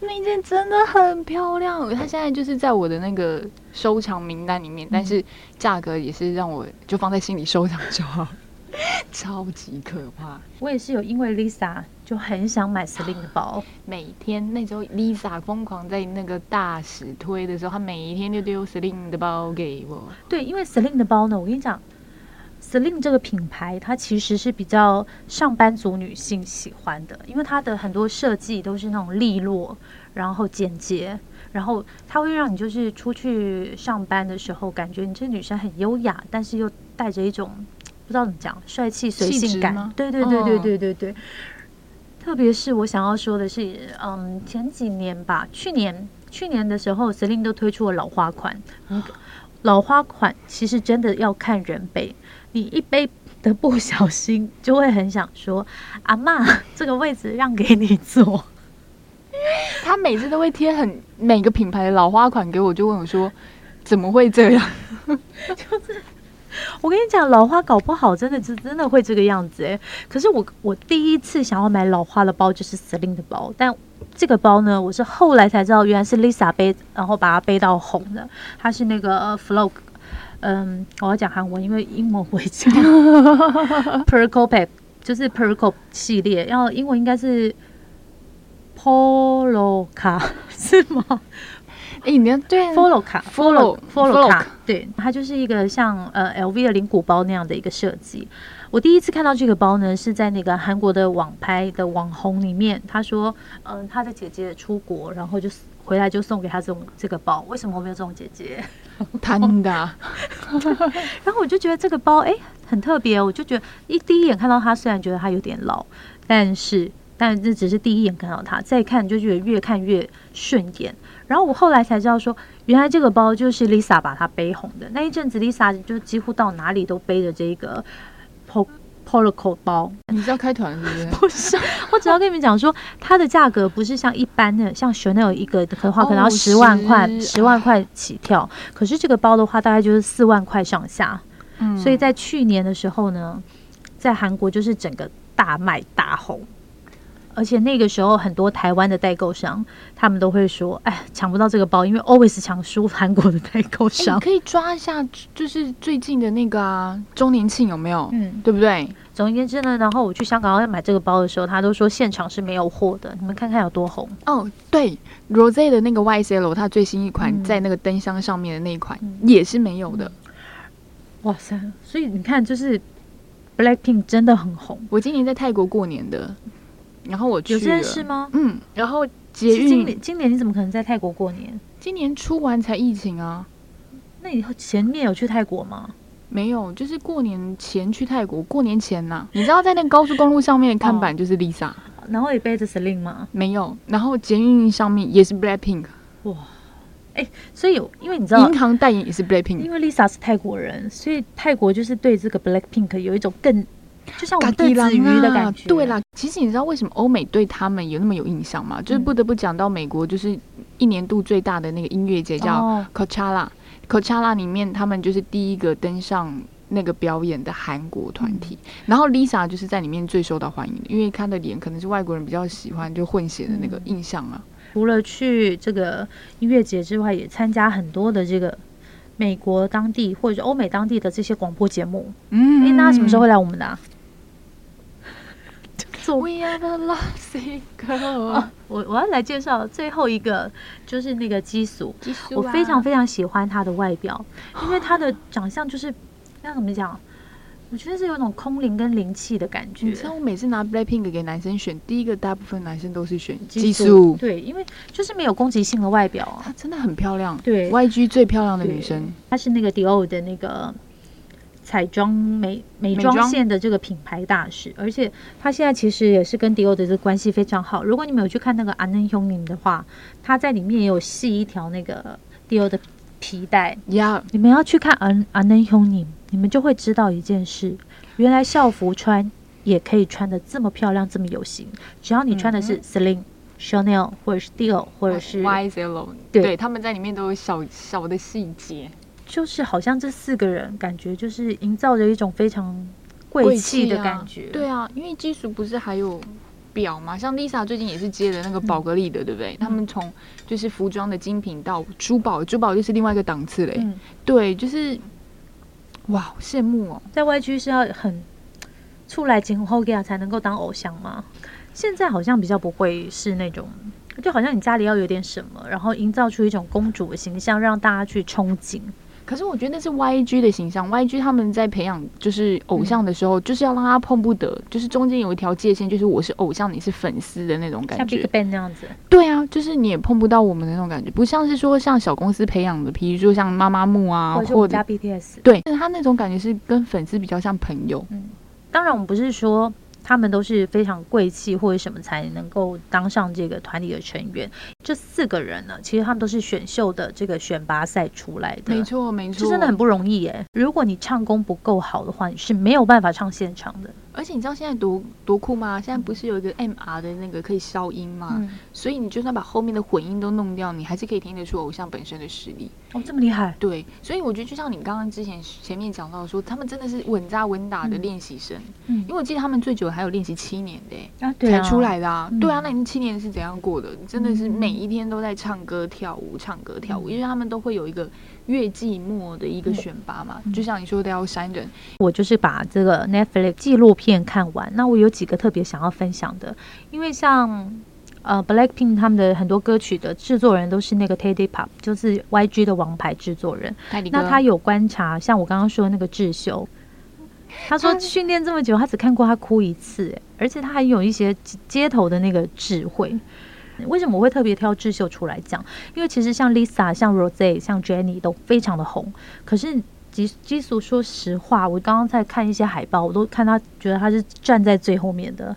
那件真的很漂亮，它现在就是在我的那个收藏名单里面，但是价格也是让我就放在心里收藏就好，超级可怕。我也是有因为 Lisa 就很想买 Celine 的包，每天那时候 Lisa 疯狂在那个大使推的时候，她每一天就丢 Celine 的包给我。对，因为 Celine 的包呢，我跟你讲，Celine 这个品牌它其实是比较上班族女性喜欢的，因为它的很多设计都是那种利落，然后简洁。然后它会让你就是出去上班的时候，感觉你这女生很优雅，但是又带着一种不知道怎么讲帅气随性感吗。对对对对嗯对对对。特别是我想要说的是，嗯，前几年吧，去年去年的时候，Celine 都推出了老花款。嗯，老花款其实真的要看人背，你一背的不小心，就会很想说：“阿妈，这个位置让给你坐。他每次都会贴很每个品牌的老花款给我，就问我说怎么会这样？” 就是我跟你讲，老花搞不好真的是真的会这个样子诶。可是我我第一次想要买老花的包就是 Celine 的包，但这个包呢，我是后来才知道原来是 Lisa 背，然后把它背到红的。它是那个呃 Flow，嗯，我要讲韩文，因为英文不会讲 Perco Pack，就是 Perco 系列，然后英文应该是 Polo 卡 是吗？哎、你看对啊 follow 卡 Follow- follow Follow 卡卡，对，它就是一个像呃 LV 的领骨包那样的一个设计。我第一次看到这个包呢，是在那个韩国的网拍的网红里面，他说，嗯、他的姐姐出国，然后就回来就送给他这种这个包。为什么我没有这种姐姐？贪的啊，然后我就觉得这个包哎很特别，我就觉得一第一眼看到它，虽然觉得它有点老，但是但这只是第一眼看到它，再看就觉得越看越顺眼。然后我后来才知道说，原来这个包就是 Lisa 把它背红的。那一阵子 Lisa 就几乎到哪里都背着这个 Polo 包。你是要开团是不是？不是，我只要跟你们讲说，它的价格不是像一般的，像 Chanel 一个的话，可能要哦十万块，十十万块起跳。可是这个包的话，大概就是四万块上下。嗯所以在去年的时候呢，在韩国就是整个大卖大红，而且那个时候很多台湾的代购商，他们都会说，哎，抢不到这个包，因为 always 抢输韩国的代购哎商你。可以抓一下，就是最近的那个啊，周年庆有没有？嗯，对不对？总而言之呢，然后我去香港要买这个包的时候，他都说现场是没有货的，你们看看有多红。哦，对，Rose 的那个 YSL，它最新一款、嗯在那个灯箱上面的那一款、嗯也是没有的。哇塞！所以你看，就是 Blackpink 真的很红。我今年在泰国过年的，然后我有这件事吗？嗯，然后捷运。今年今年你怎么可能在泰国过年？今年出完才疫情啊，那你前面有去泰国吗？没有，就是过年前去泰国，过年前呐、你知道在那个高速公路上面的看板就是 Lisa，、然后也背着 Celine 吗？没有，然后捷运上面也是 Blackpink，哇，哎所以有因为你知道银，行代言也是 Blackpink，因为 Lisa 是泰国人，所以泰国就是对这个 Blackpink 有一种更就像我们对子鱼的感觉。啊对啦，其实你知道为什么欧美对他们有那么有印象吗？就是嗯不得不讲到美国，就是一年度最大的那个音乐节叫哦 Coachella。Coachella 里面，他们就是第一个登上那个表演的韩国团体，嗯然后 Lisa 就是在里面最受到欢迎的，因为她的脸可能是外国人比较喜欢就混血的那个嗯印象啊。除了去这个音乐节之外，也参加很多的这个美国当地或者是欧美当地的这些广播节目。嗯诶，那他什么时候会来我们的、啊？做？We are the lovesick girl 哦，我我要来介绍最后一个，就是那个基础。技术啊我非常非常喜欢他的外表，因为他的长相就是要怎么讲？我觉得是有种空灵跟灵气的感觉。你知道我每次拿 Blackpink 给男生选，第一个大部分男生都是选基技术，对，因为就是没有攻击性的外表啊。她真的很漂亮，对，YG 最漂亮的女生。她是那个迪奥的那个彩妆美美美妆妆线的这个品牌大使，而且他现在其实也是跟迪欧的这个关系非常好。如果你们有去看那个《安嫩兄宁》的话，他在里面也有系一条那个迪欧的皮带。呀，你们要去看《安安嫩兄宁》，你们就会知道一件事：原来校服穿也可以穿的这么漂亮，这么有型。只要你穿的是嗯 Celine、Chanel 或者是 Dior 或者是 YSL，对对，他们在里面都有小小的细节，就是好像这四个人感觉就是营造着一种非常贵气的啊感觉。对啊，因为基础不是还有表嘛，像 Lisa 最近也是接了那个宝格丽的，对不对？他们从就是服装的精品到珠宝，珠宝又是另外一个档次嘞。嗯，对，就是哇，好羡慕哦。在 YG 是要很出来前后给才能够当偶像吗？现在好像比较不会是那种，就好像你家里要有点什么，然后营造出一种公主的形象，让大家去憧憬。可是我觉得那是 YG 的形象，YG 他们在培养就是偶像的时候，就是要让他碰不得，就是中间有一条界限，就是我是偶像，你是粉丝的那种感像 Big 觉。Bang 那样子，对啊，就是你也碰不到我们的那种感觉，不像是说像小公司培养的，比如说像妈妈木啊，或者或者是我们家 BTS。对，他那种感觉是跟粉丝比较像朋友。嗯当然，我们不是说他们都是非常贵气或者什么才能够当上这个团体的成员。这四个人呢，其实他们都是选秀的这个选拔赛出来的，没错，没错，这真的很不容易耶。如果你唱功不够好的话，你是没有办法唱现场的。而且你知道现在多多酷吗？现在不是有一个 MR 的那个可以消音吗？嗯，所以你就算把后面的混音都弄掉，你还是可以听得出偶像本身的实力。哦，这么厉害，对，所以我觉得就像你刚刚之前前面讲到说，他们真的是稳扎稳打的嗯练习生，嗯因为我记得他们最久还有练习七年的、欸啊，对啊，才出来的啊。嗯对啊，那你七年是怎样过的？真的是嗯每一天都在唱歌跳舞，唱歌跳舞，嗯因为他们都会有一个月季末的一个选拔嘛，嗯就像你说的要删人，我就是把这个 Netflix 纪录片看完。那我有几个特别想要分享的，因为像呃 Blackpink 他们的很多歌曲的制作人都是那个 Teddy Pop，就是 YG 的王牌制作人。那他有观察，像我刚刚说的那个智秀，他说训练这么久，他只看过他哭一次，哎而且他还有一些街头的那个智慧。为什么我会特别挑智秀出来讲？因为其实像 Lisa、像 Rose、像 Jennie 都非常的红，可是基基础说实话，我刚刚在看一些海报，我都看他觉得他是站在最后面的。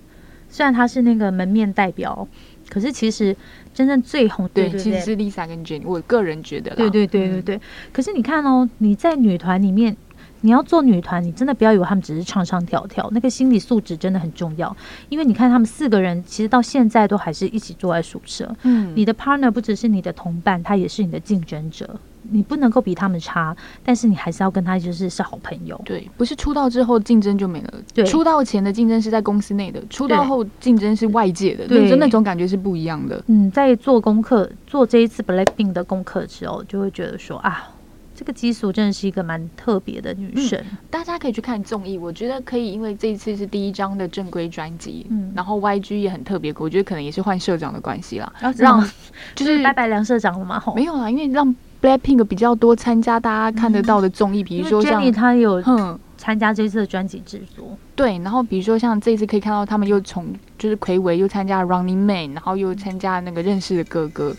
虽然他是那个门面代表，可是其实真正最红，对，对对其实是 Lisa 跟 Jennie，我个人觉得啦，对对对对嗯对。可是你看哦，你在女团里面，你要做女团，你真的不要以为他们只是唱唱跳跳，那个心理素质真的很重要。因为你看他们四个人，其实到现在都还是一起坐在宿舍。嗯，你的 partner 不只是你的同伴，他也是你的竞争者。你不能够比他们差，但是你还是要跟他就是是好朋友。对，不是出道之后竞争就没了。对出道前的竞争是在公司内的，出道后竞争是外界的，对就那种感觉是不一样的。嗯，在做功课做这一次 Blackpink 的功课的时候，就会觉得说啊，这个基础真的是一个蛮特别的女生。大家可以去看综艺，我觉得可以，因为这一次是第一张的正规专辑，嗯然后 YG 也很特别，我觉得可能也是换社长的关系啦，然后让就 就是是拜拜梁社长了嘛，吼。没有啦，因为让 Blackpink 比较多参加大家看得到的综艺，比如说像她有哼参加这次的专辑制作。对，然后比如说像这一次可以看到他们又从就是魁伟又参加 Running Man，然后又参加那个认识的哥哥，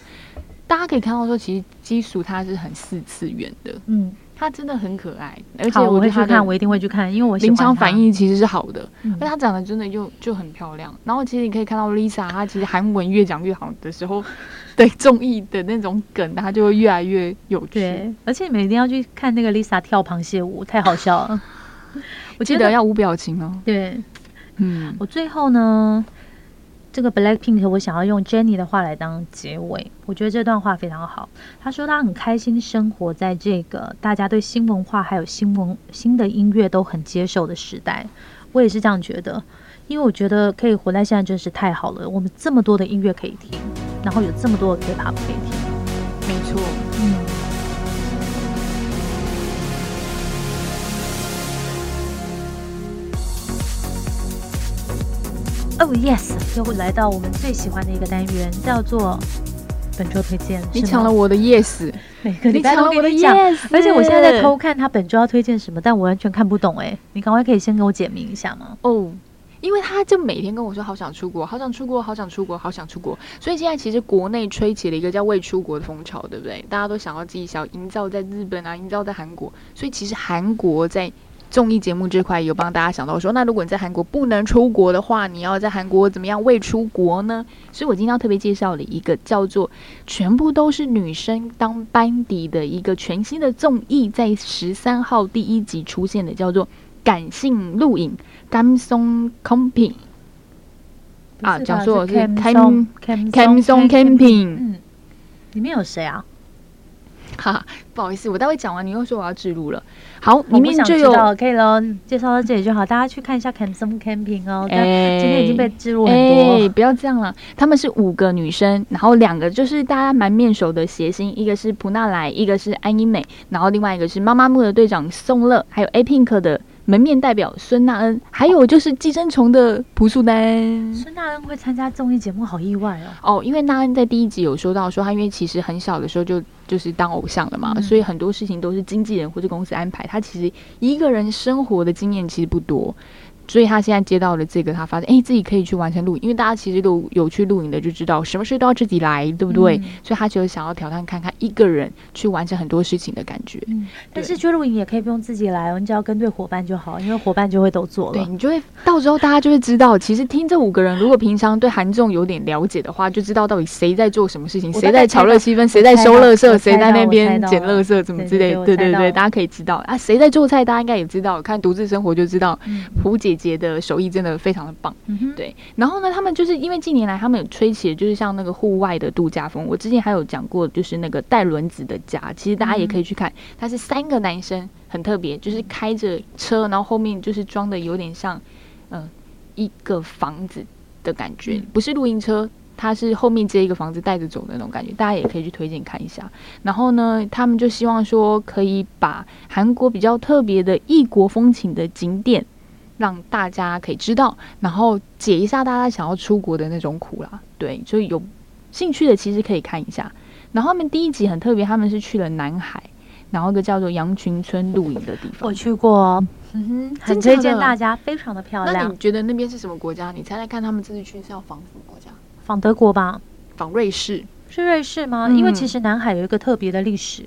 大家可以看到说其实基础它是很四次元的，嗯，它真的很可爱，而且，我会去看，我一定会去看，因为我喜临场反应其实是好的，嗯因为她长得真的就就很漂亮。然后其实你可以看到 Lisa，她其实韩文越讲越好的时候，对综艺的那种梗，她就会越来越有趣。对，而且你们一定要去看那个 Lisa 跳螃蟹舞，太好笑了。我记得要无表情哦。对嗯，我最后呢，这个 Blackpink 我想要用 Jennie 的话来当结尾，我觉得这段话非常好。他说他很开心生活在这个大家对新文化还有新文新的音乐都很接受的时代。我也是这样觉得，因为我觉得可以活在现在真是太好了。我们这么多的音乐可以听，然后有这么多的 K-pop 可以听。没错。哦、yes，又来到我们最喜欢的一个单元，叫做本周推荐。你抢了我的 yes，每个礼拜都你抢了我的跟你讲，yes，而且我现在在偷看他本周要推荐什么，但我完全看不懂哎。你赶快可以先给我解明一下吗？哦。因为他就每天跟我说好想出国，好想出国，好想出国，好想出国，所以现在其实国内吹起了一个叫“未出国”的风潮，对不对？大家都想要自己想要营造在日本啊，营造在韩国，所以其实韩国在综艺节目这块有帮大家想到说，那如果你在韩国不能出国的话，你要在韩国怎么样未出国呢？所以我今天要特别介绍了一个叫做全部都是女生当班底的一个全新的综艺，在十三号第一集出现的，叫做《感性录影》g a m s o n Camping 啊，讲错是 Cam Cam Cam Cam Song Camping，嗯，里面有谁啊？哈哈，不好意思，我待会讲完你又说我要植入了。好，我不想里面就有知道，可以喽，介绍到这里就好，大家去看一下 Cam Some Camping 哦。但哎今天已经被植入很哎、多，不要这样了。他们是五个女生，然后两个就是大家蛮面熟的谐星，一个是普娜莱，一个是安英美，然后另外一个是妈妈木的队长宋乐，还有 A Pink 的门面代表孙娜恩，还有就是寄生虫的朴树丹。孙娜恩会参加综艺节目，好意外哦。哦，因为娜恩在第一集有说到说，她因为其实很小的时候就就是当偶像了嘛，嗯所以很多事情都是经纪人或者公司安排。她其实一个人生活的经验其实不多，所以他现在接到了这个，他发现哎自己可以去完成录影，因为大家其实都有去录影的就知道，什么事都要自己来，对不对？嗯所以他就想要挑战看看一个人去完成很多事情的感觉。嗯，但是去录影也可以不用自己来哦，你只要跟对伙伴就好，因为伙伴就会都做了。对你就会到时候大家就会知道，其实听这五个人，如果平常对韩综有点了解的话，就知道到底谁在做什么事情，谁在炒热气氛，谁在收垃圾，我猜到我谁在那边捡垃圾，怎么之类对对。对大家可以知道啊，谁在做菜，大家应该也知道。看独自生活就知道，嗯，胡姐姐的手艺真的非常的棒。嗯，对，然后呢，他们就是因为近年来他们有吹起的就是像那个户外的度假风。我之前还有讲过，就是那个带轮子的家，其实大家也可以去看。他是三个男生，很特别，就是开着车，然后后面就是装的有点像，呃，一个房子的感觉，嗯不是露营车。他是后面接一个房子带着走的那种感觉，大家也可以去推荐看一下。然后呢，他们就希望说可以把韩国比较特别的异国风情的景点让大家可以知道，然后解一下大家想要出国的那种苦啦。对，所以有兴趣的其实可以看一下。然后他们第一集很特别，他们是去了南海，然后一个叫做羊群村露营的地方我。去过，嗯哼，很推荐大家，非常的漂亮那你。觉得那边是什么国家？你猜猜看，他们这次去是要访什么国家？访德国吧？访瑞士。是瑞士吗？嗯因为其实南海有一个特别的历史，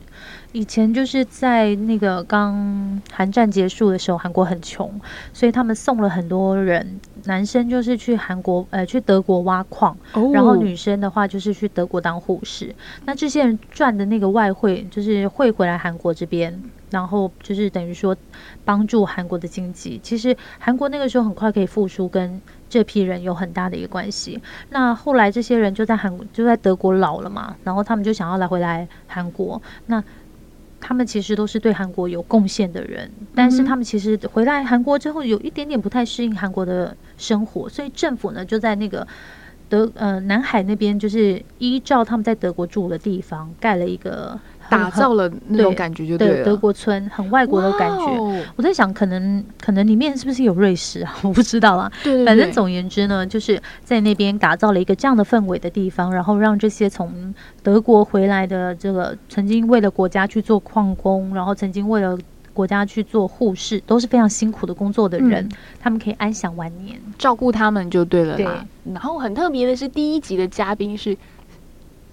以前就是在那个刚韩战结束的时候，韩国很穷，所以他们送了很多人，男生就是去韩国呃去德国挖矿，哦然后女生的话就是去德国当护士。那这些人赚的那个外汇就是汇回来韩国这边，然后就是等于说帮助韩国的经济。其实韩国那个时候很快可以复苏，跟这批人有很大的一个关系。那后来这些人就在韩国就在德国老了嘛，然后他们就想要来回来韩国。那他们其实都是对韩国有贡献的人，但是他们其实回来韩国之后有一点点不太适应韩国的生活，所以政府呢就在那个德呃南海那边，就是依照他们在德国住的地方盖了一个很打造了那种感觉就对了。对德国村，很外国的感觉。我在想，可能可能里面是不是有瑞士啊？我不知道啊。对对对，反正总言之呢，就是在那边打造了一个这样的氛围的地方，然后让这些从德国回来的这个曾经为了国家去做矿工，然后曾经为了国家去做护士，都是非常辛苦的工作的人，嗯他们可以安享晚年。照顾他们就对了对啦。然后很特别的是，第一集的嘉宾是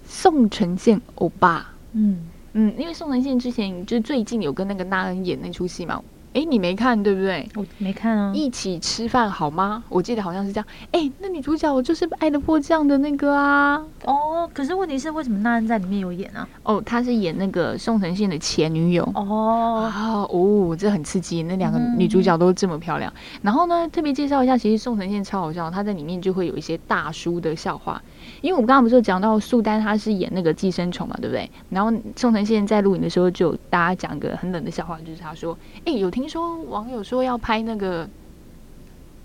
宋承宪欧巴。嗯，嗯，因为宋承宪之前就是最近有跟那个那恩演那出戏嘛，诶，你没看对不对？我没看啊。一起吃饭好吗？我记得好像是这样。诶，那女主角我就是《爱的迫降》的那个啊。哦，可是问题是，为什么那恩在里面有演啊？哦，她是演那个宋承宪的前女友。哦，啊哦，这很刺激，那两个嗯女主角都这么漂亮。然后呢，特别介绍一下，其实宋承宪超好笑，他在里面就会有一些大叔的笑话。因为我们刚刚不是有讲到苏丹他是演那个寄生虫嘛，对不对？然后宋承宪在录影的时候就有大家讲个很冷的笑话，就是他说：“哎，有听说网友说要拍那个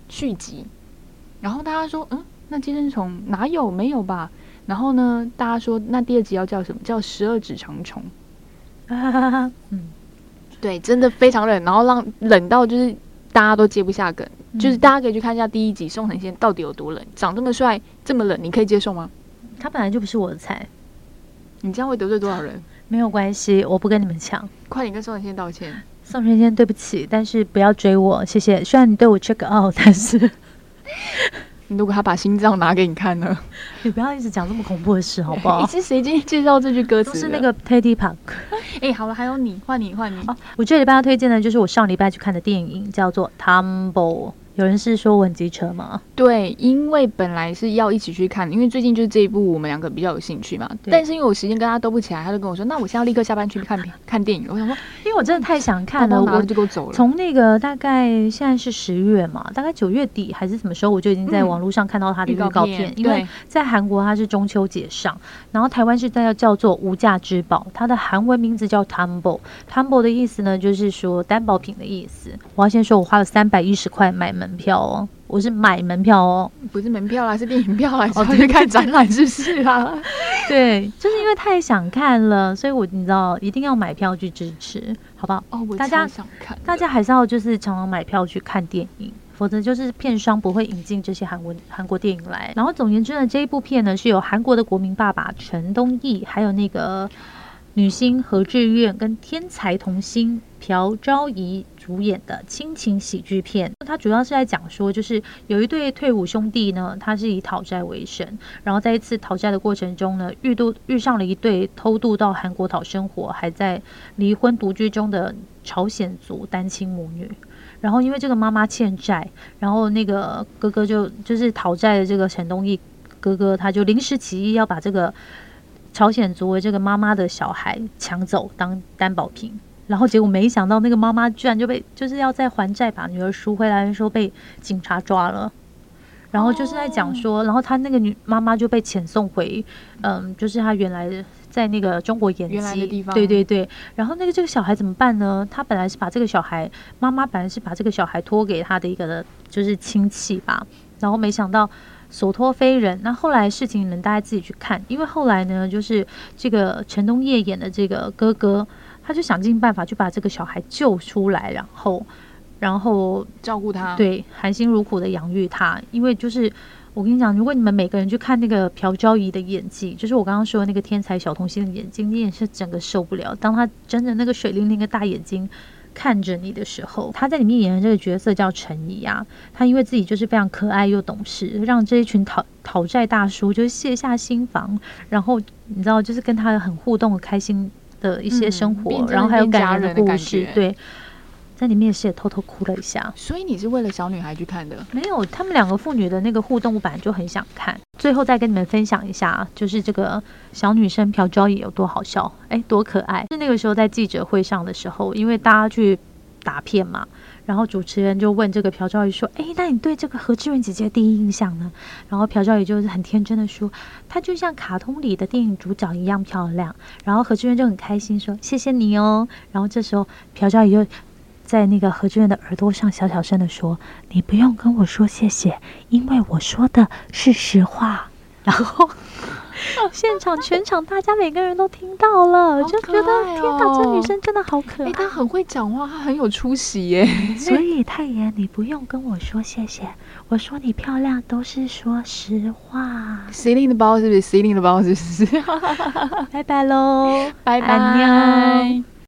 续集，然后大家说，嗯，那寄生虫哪有没有吧？然后呢，大家说那第二集要叫什么？叫十二指肠虫。”嗯，对，真的非常冷，然后让冷到就是大家都接不下梗，就是大家可以去看一下第一集宋承宪到底有多冷，长这么帅，这么冷，你可以接受吗？他本来就不是我的菜，你这样会得罪多少人？没有关系，我不跟你们抢。快点跟宋承宪道歉。宋承宪，对不起，但是不要追我，谢谢。虽然你对我 check out，但是 如果他把心脏拿给你看呢？你不要一直讲这么恐怖的事，好不诶好？是谁今天介绍这句歌词？都是那个 Teddy Park。哎、好了，还有你，换你，换你。哦，我这礼拜要推荐的就是我上礼拜去看的电影，叫做《Tumble》。有人是说我很机车吗？对，因为本来是要一起去看，因为最近就是这一部我们两个比较有兴趣嘛。对但是因为我时间跟他都不起来，他就跟我说：“那我现在要立刻下班去看片看电影。”我想说，因为我真的太想看了，我就给我走了。从那个大概现在是十月嘛，大概九月底还是什么时候，我就已经在嗯网络上看到他的预预告告片片。因为对在韩国它是中秋节上，然后台湾是在叫做无价之宝，它的韩文名字叫 Tumble。Tumble 的意思呢，就是说担保品的意思。我要先说，我花了三百一十块买门票哦，我是买门票哦。不是门票啦，是电影票啦，哦哦，去看展览是不是啊？对，就是因为太想看了，所以我你知道一定要买票去支持，好不好？哦，我大家想看，大家还是要就是常常买票去看电影，否则就是片商不会引进这些韩文韩国电影来。然后总而言之呢，这一部片呢是由韩国的国民爸爸陈东义，还有那个女星何志苑跟天才童星朴昭仪主演的亲情喜剧片。它主要是在讲说，就是有一对退伍兄弟呢，他是以讨债为生，然后在一次讨债的过程中呢，遇到遇上了一对偷渡到韩国讨生活，还在离婚独居中的朝鲜族单亲母女。然后因为这个妈妈欠债，然后那个哥哥就就是讨债的这个陈东义哥哥，他就临时起意要把这个朝鲜族的这个妈妈的小孩抢走当担保品。然后结果没想到那个妈妈居然就被就是要再还债把女儿赎回来的时候被警察抓了。然后就是在讲说，然后他那个女妈妈就被遣送回，嗯，就是他原来的在那个中国延原来的吉地方对对对。然后那个这个小孩怎么办呢？他本来是把这个小孩，妈妈本来是把这个小孩托给他的一个就是亲戚吧，然后没想到所托非人。那后来事情你们大家自己去看，因为后来呢，就是这个陈东烨演的这个哥哥，他就想尽办法去把这个小孩救出来，然后。然后照顾他。，对，含辛茹苦的养育他，因为就是我跟你讲，如果你们每个人去看那个朴昭仪的演技，就是我刚刚说的那个天才小童星的眼睛，你也是整个受不了。当他睁着那个水灵灵的大眼睛看着你的时候，他在里面演的这个角色叫陈怡啊，他因为自己就是非常可爱又懂事，让这一群讨讨债大叔就是卸下心防，然后你知道，就是跟他很互动、开心的一些嗯生活，然后还有家感人人的故事，对。在里面也是也偷偷哭了一下，所以你是为了小女孩去看的？没有，他们两个父女的那个互动，我本来就很想看。最后再跟你们分享一下，就是这个小女生朴昭仪有多好笑，哎，多可爱。是那个时候在记者会上的时候，因为大家去打片嘛，然后主持人就问这个朴昭仪说：“哎，那你对这个何志远姐姐第一印象呢？”然后朴昭仪就是很天真的说：“她就像卡通里的电影主角一样漂亮。”然后何志远就很开心说：“谢谢你哦。”然后这时候朴昭仪就。在那个何志远的耳朵上小小声的说：“你不用跟我说谢谢，因为我说的是实话。”然后 现场全场大家每个人都听到了，哦就觉得天哪，这哦女生真的好可哎、爱。她很会讲话，她很有出息耶。所以太爷，你不用跟我说谢谢，我说你漂亮都是说实话。司令的包是不是？司令的包是不是？拜拜喽，拜拜妞。